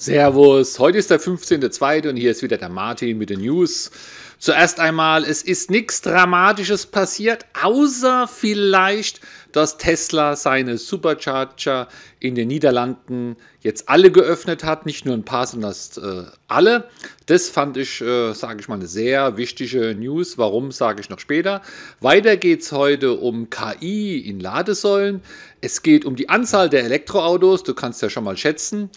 Servus, heute ist der 15.02. und hier ist wieder der Martin mit den News. Zuerst einmal, es ist nichts Dramatisches passiert, außer vielleicht, dass Tesla seine Supercharger in den Niederlanden jetzt alle geöffnet hat, nicht nur ein paar, sondern äh, alle. Das fand ich, äh, sage ich mal, eine sehr wichtige News. Warum, sage ich noch später. Weiter geht es heute um KI in Ladesäulen. Es geht um die Anzahl der Elektroautos, du kannst ja schon mal schätzen.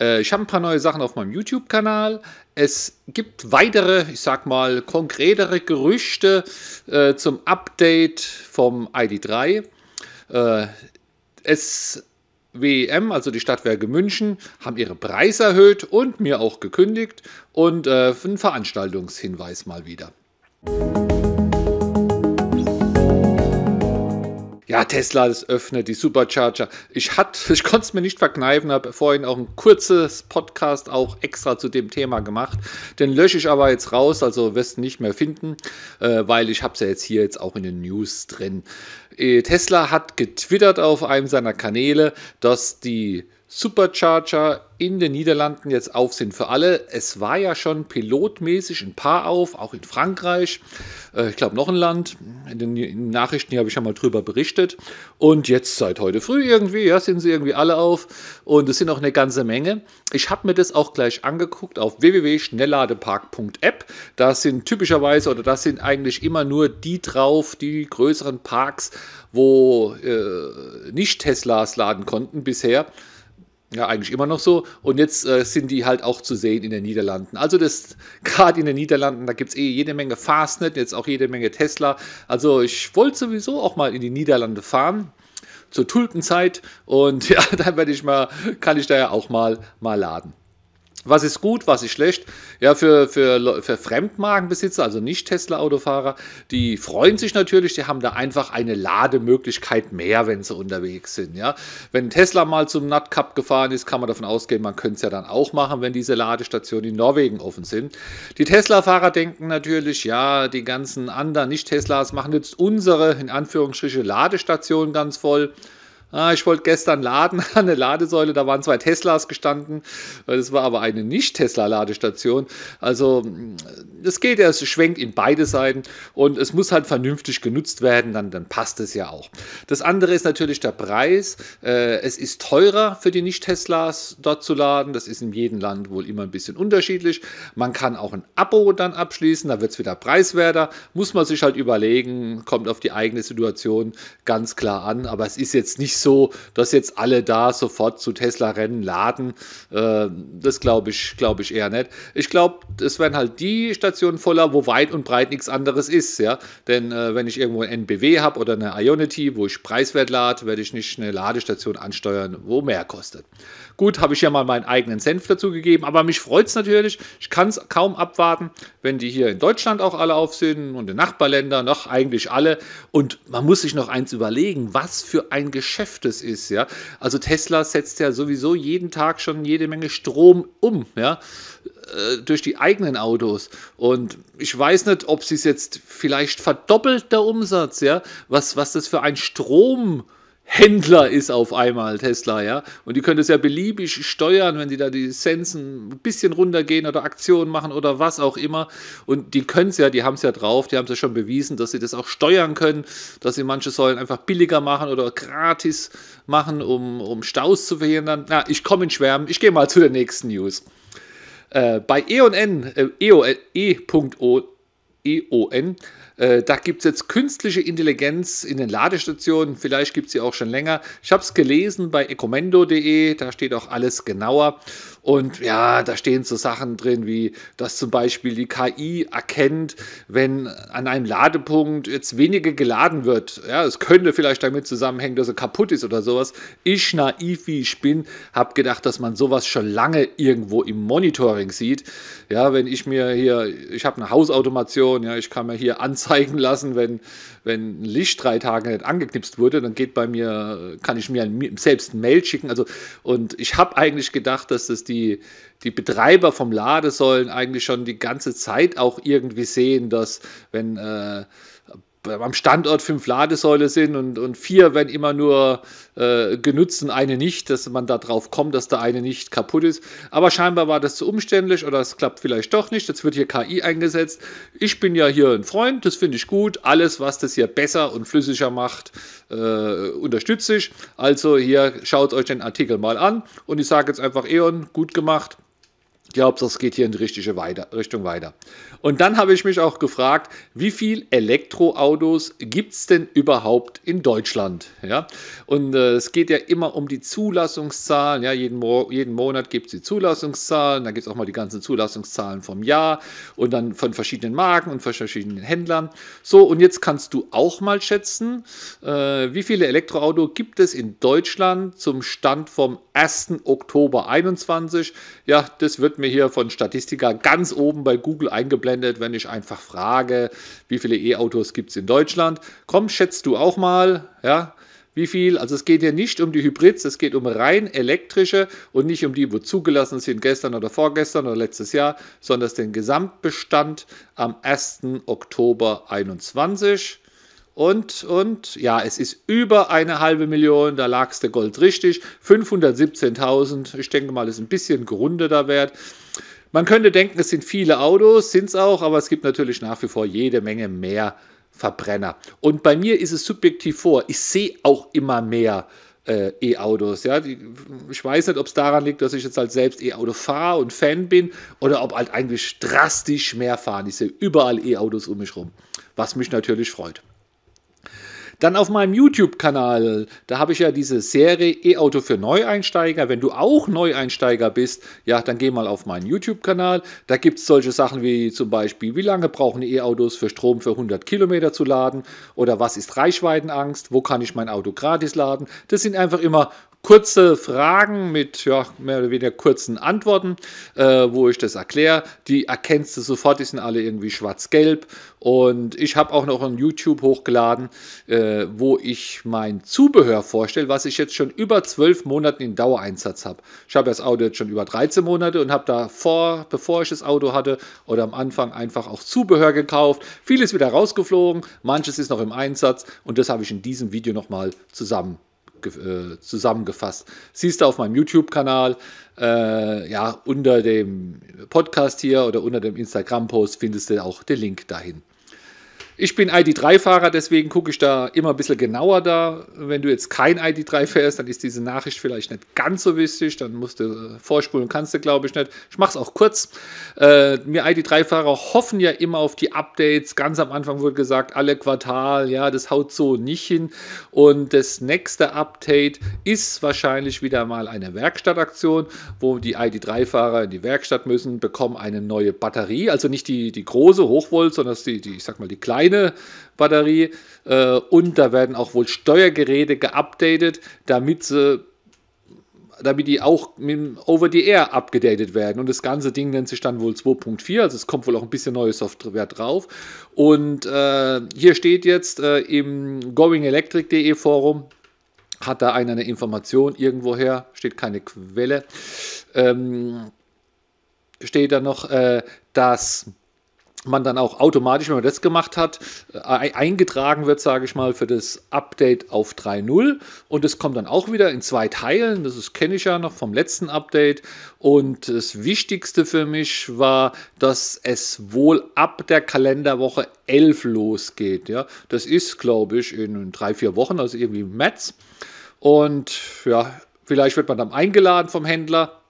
Äh, ich habe ein paar neue Sachen auf meinem YouTube-Kanal. Es gibt weitere, ich sag mal, konkretere Gerüchte äh, zum Update vom ID3. Äh, es WEM, also die Stadtwerke München, haben ihre Preise erhöht und mir auch gekündigt und äh, einen Veranstaltungshinweis mal wieder. Ja, Tesla, das öffnet die Supercharger. Ich, ich konnte es mir nicht verkneifen, habe vorhin auch ein kurzes Podcast auch extra zu dem Thema gemacht. Den lösche ich aber jetzt raus, also wirst du nicht mehr finden, äh, weil ich habe es ja jetzt hier jetzt auch in den News drin. Äh, Tesla hat getwittert auf einem seiner Kanäle, dass die Supercharger in den Niederlanden jetzt auf sind für alle. Es war ja schon pilotmäßig ein paar auf, auch in Frankreich, äh, ich glaube noch ein Land. In den Nachrichten habe ich ja mal drüber berichtet. Und jetzt seit heute früh irgendwie, ja, sind sie irgendwie alle auf. Und es sind auch eine ganze Menge. Ich habe mir das auch gleich angeguckt auf www.schnellladepark.app. Da sind typischerweise oder das sind eigentlich immer nur die drauf, die größeren Parks, wo äh, nicht Teslas laden konnten bisher. Ja, eigentlich immer noch so. Und jetzt äh, sind die halt auch zu sehen in den Niederlanden. Also das gerade in den Niederlanden, da gibt es eh jede Menge Fastnet, jetzt auch jede Menge Tesla. Also ich wollte sowieso auch mal in die Niederlande fahren zur Tulpenzeit und ja, dann werde ich mal, kann ich da ja auch mal, mal laden. Was ist gut, was ist schlecht? Ja, für, für, für Fremdmarkenbesitzer, also nicht Tesla-Autofahrer, die freuen sich natürlich, die haben da einfach eine Lademöglichkeit mehr, wenn sie unterwegs sind. Ja? Wenn Tesla mal zum NatCup gefahren ist, kann man davon ausgehen, man könnte es ja dann auch machen, wenn diese Ladestationen in Norwegen offen sind. Die Tesla-Fahrer denken natürlich, ja, die ganzen anderen Nicht-Teslas machen jetzt unsere, in Anführungsstriche, Ladestationen ganz voll. Ah, ich wollte gestern laden an der Ladesäule, da waren zwei Teslas gestanden. Das war aber eine Nicht-Tesla-Ladestation. Also es geht, es schwenkt in beide Seiten und es muss halt vernünftig genutzt werden, dann, dann passt es ja auch. Das andere ist natürlich der Preis. Äh, es ist teurer für die Nicht-Teslas dort zu laden. Das ist in jedem Land wohl immer ein bisschen unterschiedlich. Man kann auch ein Abo dann abschließen, da wird es wieder preiswerter. Muss man sich halt überlegen, kommt auf die eigene Situation ganz klar an. Aber es ist jetzt nicht so so, dass jetzt alle da sofort zu Tesla-Rennen laden. Äh, das glaube ich, glaube ich eher nicht. Ich glaube, es werden halt die Stationen voller, wo weit und breit nichts anderes ist. Ja? Denn äh, wenn ich irgendwo ein NBW habe oder eine Ionity, wo ich preiswert lade, werde ich nicht eine Ladestation ansteuern, wo mehr kostet. Gut, habe ich ja mal meinen eigenen Senf dazu gegeben, aber mich freut es natürlich. Ich kann es kaum abwarten, wenn die hier in Deutschland auch alle auf sind und in Nachbarländern noch eigentlich alle. Und man muss sich noch eins überlegen, was für ein Geschäft es ist. Ja? Also Tesla setzt ja sowieso jeden Tag schon jede Menge Strom um. Ja? Äh, durch die eigenen Autos. Und ich weiß nicht, ob sie es jetzt vielleicht verdoppelt, der Umsatz, ja, was, was das für ein Strom Händler ist auf einmal Tesla, ja. Und die können es ja beliebig steuern, wenn sie da die Sensen ein bisschen runtergehen oder Aktionen machen oder was auch immer. Und die können es ja, die haben es ja drauf, die haben es ja schon bewiesen, dass sie das auch steuern können, dass sie manche Säulen einfach billiger machen oder gratis machen, um, um Staus zu verhindern. Na, ich komme in Schwärmen, ich gehe mal zu der nächsten News. Äh, bei E&N, äh, E.ON, E.ON äh, da gibt es jetzt künstliche Intelligenz in den Ladestationen. Vielleicht gibt es sie auch schon länger. Ich habe es gelesen bei ecomendo.de. Da steht auch alles genauer. Und ja, da stehen so Sachen drin, wie dass zum Beispiel die KI erkennt, wenn an einem Ladepunkt jetzt weniger geladen wird. Ja, es könnte vielleicht damit zusammenhängen, dass er kaputt ist oder sowas. Ich, naiv wie ich bin, habe gedacht, dass man sowas schon lange irgendwo im Monitoring sieht. Ja, wenn ich mir hier, ich habe eine Hausautomation, ja, ich kann mir hier anzeigen lassen, wenn, wenn ein Licht drei Tage nicht angeknipst wurde, dann geht bei mir, kann ich mir selbst ein Mail schicken. Also, und ich habe eigentlich gedacht, dass das die, die Betreiber vom Ladesäulen eigentlich schon die ganze Zeit auch irgendwie sehen, dass wenn äh, am Standort fünf Ladesäule sind und, und vier werden immer nur äh, genutzt und eine nicht, dass man da drauf kommt, dass da eine nicht kaputt ist. Aber scheinbar war das zu umständlich oder es klappt vielleicht doch nicht. Jetzt wird hier KI eingesetzt. Ich bin ja hier ein Freund, das finde ich gut. Alles, was das hier besser und flüssiger macht, äh, unterstütze ich. Also hier schaut euch den Artikel mal an und ich sage jetzt einfach Eon, gut gemacht. Glaube, es geht hier in die richtige weiter, Richtung weiter. Und dann habe ich mich auch gefragt, wie viele Elektroautos gibt es denn überhaupt in Deutschland? Ja? Und äh, es geht ja immer um die Zulassungszahlen. Ja? Jeden, Mo jeden Monat gibt es die Zulassungszahlen, dann gibt es auch mal die ganzen Zulassungszahlen vom Jahr und dann von verschiedenen Marken und verschiedenen Händlern. So, und jetzt kannst du auch mal schätzen, äh, wie viele Elektroautos gibt es in Deutschland zum Stand vom 1. Oktober 2021? Ja, das wird mir hier von Statistika ganz oben bei Google eingeblendet, wenn ich einfach frage, wie viele E-Autos gibt es in Deutschland. Komm, schätzt du auch mal, ja, wie viel? Also es geht hier nicht um die Hybrids, es geht um rein elektrische und nicht um die, wo zugelassen sind gestern oder vorgestern oder letztes Jahr, sondern den Gesamtbestand am 1. Oktober 2021. Und, und ja, es ist über eine halbe Million, da lag es der Gold richtig. 517.000, ich denke mal, ist ein bisschen gerundeter Wert. Man könnte denken, es sind viele Autos, sind es auch, aber es gibt natürlich nach wie vor jede Menge mehr Verbrenner. Und bei mir ist es subjektiv vor, ich sehe auch immer mehr äh, E-Autos. Ja? ich weiß nicht, ob es daran liegt, dass ich jetzt halt selbst E-Auto fahre und Fan bin oder ob halt eigentlich drastisch mehr fahren. Ich sehe überall E-Autos um mich rum, was mich natürlich freut. Dann auf meinem YouTube-Kanal, da habe ich ja diese Serie E-Auto für Neueinsteiger. Wenn du auch Neueinsteiger bist, ja, dann geh mal auf meinen YouTube-Kanal. Da gibt es solche Sachen wie zum Beispiel, wie lange brauchen E-Autos für Strom für 100 Kilometer zu laden? Oder was ist Reichweitenangst? Wo kann ich mein Auto gratis laden? Das sind einfach immer kurze Fragen mit ja, mehr oder weniger kurzen Antworten, äh, wo ich das erkläre. Die erkennst du sofort, die sind alle irgendwie schwarz-gelb. Und ich habe auch noch ein YouTube hochgeladen, äh, wo ich mein Zubehör vorstelle, was ich jetzt schon über zwölf Monate in Dauereinsatz habe. Ich habe das Auto jetzt schon über 13 Monate und habe davor, bevor ich das Auto hatte oder am Anfang einfach auch Zubehör gekauft. Vieles wieder rausgeflogen, manches ist noch im Einsatz und das habe ich in diesem Video nochmal zusammen äh, zusammengefasst. Siehst du auf meinem YouTube-Kanal, äh, ja, unter dem Podcast hier oder unter dem Instagram-Post findest du auch den Link dahin. Ich bin ID3-Fahrer, deswegen gucke ich da immer ein bisschen genauer da. Wenn du jetzt kein ID3 fährst, dann ist diese Nachricht vielleicht nicht ganz so wichtig. Dann musst du äh, vorspulen, kannst du, glaube ich, nicht. Ich mache es auch kurz. Äh, wir ID3-Fahrer hoffen ja immer auf die Updates. Ganz am Anfang wurde gesagt, alle Quartal, ja, das haut so nicht hin. Und das nächste Update ist wahrscheinlich wieder mal eine Werkstattaktion, wo die ID3-Fahrer in die Werkstatt müssen, bekommen eine neue Batterie. Also nicht die, die große Hochvolt, sondern die, die, ich sag mal, die kleine kleine Batterie äh, und da werden auch wohl Steuergeräte geupdatet, damit sie damit die auch over the air abgedatet werden. Und das ganze Ding nennt sich dann wohl 2.4, also es kommt wohl auch ein bisschen neue Software drauf. Und äh, hier steht jetzt äh, im goingelectric.de Forum, hat da einer eine Information irgendwoher, steht keine Quelle, ähm, steht da noch, äh, dass man dann auch automatisch, wenn man das gemacht hat, äh, eingetragen wird, sage ich mal, für das Update auf 3.0 und es kommt dann auch wieder in zwei Teilen, das kenne ich ja noch vom letzten Update. Und das Wichtigste für mich war, dass es wohl ab der Kalenderwoche 11 losgeht, ja, das ist glaube ich in drei, vier Wochen, also irgendwie im März. Und ja, vielleicht wird man dann eingeladen vom Händler,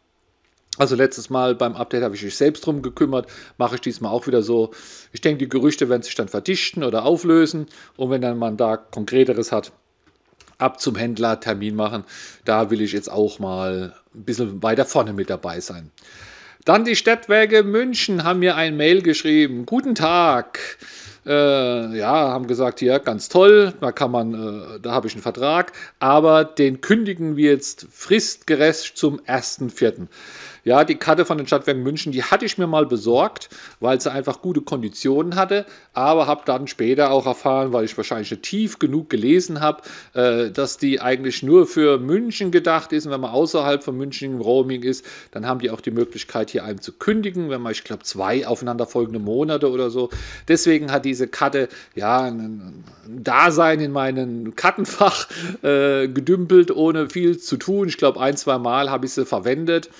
also letztes Mal beim Update habe ich mich selbst drum gekümmert, mache ich diesmal auch wieder so. Ich denke, die Gerüchte werden sich dann verdichten oder auflösen und wenn dann man da konkreteres hat, ab zum Händler Termin machen. Da will ich jetzt auch mal ein bisschen weiter vorne mit dabei sein. Dann die Stadtwerke München haben mir ein Mail geschrieben. Guten Tag. Äh, ja, haben gesagt, hier ganz toll, da kann man, äh, da habe ich einen Vertrag, aber den kündigen wir jetzt fristgerecht zum 1.4. Ja, die Karte von den Stadtwerken München, die hatte ich mir mal besorgt, weil sie einfach gute Konditionen hatte, aber habe dann später auch erfahren, weil ich wahrscheinlich nicht tief genug gelesen habe, äh, dass die eigentlich nur für München gedacht ist. Und wenn man außerhalb von München im Roaming ist, dann haben die auch die Möglichkeit, hier einem zu kündigen, wenn man, ich glaube, zwei aufeinanderfolgende Monate oder so. Deswegen hat diese Karte ja ein, Dasein in meinem Kartenfach äh, gedümpelt, ohne viel zu tun. Ich glaube, ein, zwei Mal habe ich sie verwendet.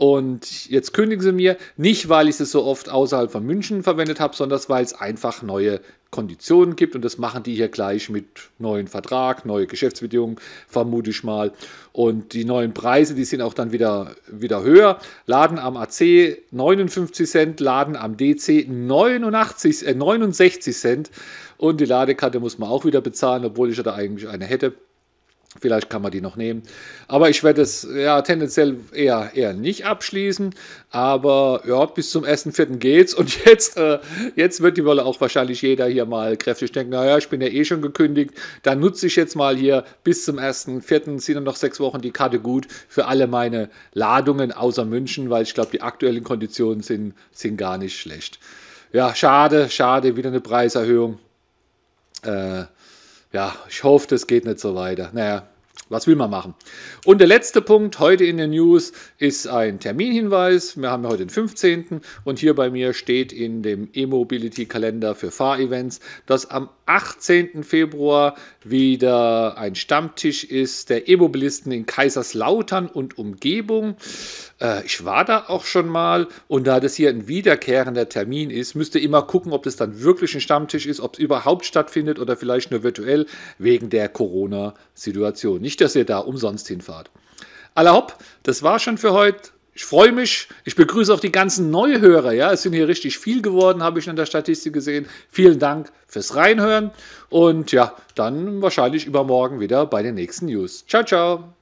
Und jetzt kündigen sie mir, nicht weil ich sie so oft außerhalb von München verwendet habe, sondern weil es einfach neue Konditionen gibt und das machen die hier gleich mit neuen Vertrag, neue Geschäftsbedingungen, vermute ich mal. Und die neuen Preise, die sind auch dann wieder, wieder höher. Laden am AC 59 Cent, Laden am DC 89, äh 69 Cent und die Ladekarte muss man auch wieder bezahlen, obwohl ich ja da eigentlich eine hätte. Vielleicht kann man die noch nehmen. Aber ich werde es ja tendenziell eher, eher nicht abschließen. Aber ja, bis zum 1.4. geht's. Und jetzt, äh, jetzt wird die Wolle auch wahrscheinlich jeder hier mal kräftig denken, naja, ich bin ja eh schon gekündigt. Dann nutze ich jetzt mal hier bis zum 1.4. sind dann noch sechs Wochen die Karte gut für alle meine Ladungen außer München, weil ich glaube, die aktuellen Konditionen sind, sind gar nicht schlecht. Ja, schade, schade, wieder eine Preiserhöhung. Äh, ja, ich hoffe, das geht nicht so weiter. Naja, was will man machen? Und der letzte Punkt heute in den News ist ein Terminhinweis. Wir haben heute den 15. und hier bei mir steht in dem E-Mobility-Kalender für Fahrevents, dass am 18. Februar wieder ein Stammtisch ist der E-Mobilisten in Kaiserslautern und Umgebung. Äh, ich war da auch schon mal und da das hier ein wiederkehrender Termin ist, müsst ihr immer gucken, ob das dann wirklich ein Stammtisch ist, ob es überhaupt stattfindet oder vielleicht nur virtuell wegen der Corona-Situation. Nicht, dass ihr da umsonst hinfahrt. Aller hopp, das war schon für heute. Ich freue mich. Ich begrüße auch die ganzen Neuhörer. Ja, es sind hier richtig viel geworden, habe ich in der Statistik gesehen. Vielen Dank fürs Reinhören und ja, dann wahrscheinlich übermorgen wieder bei den nächsten News. Ciao, ciao.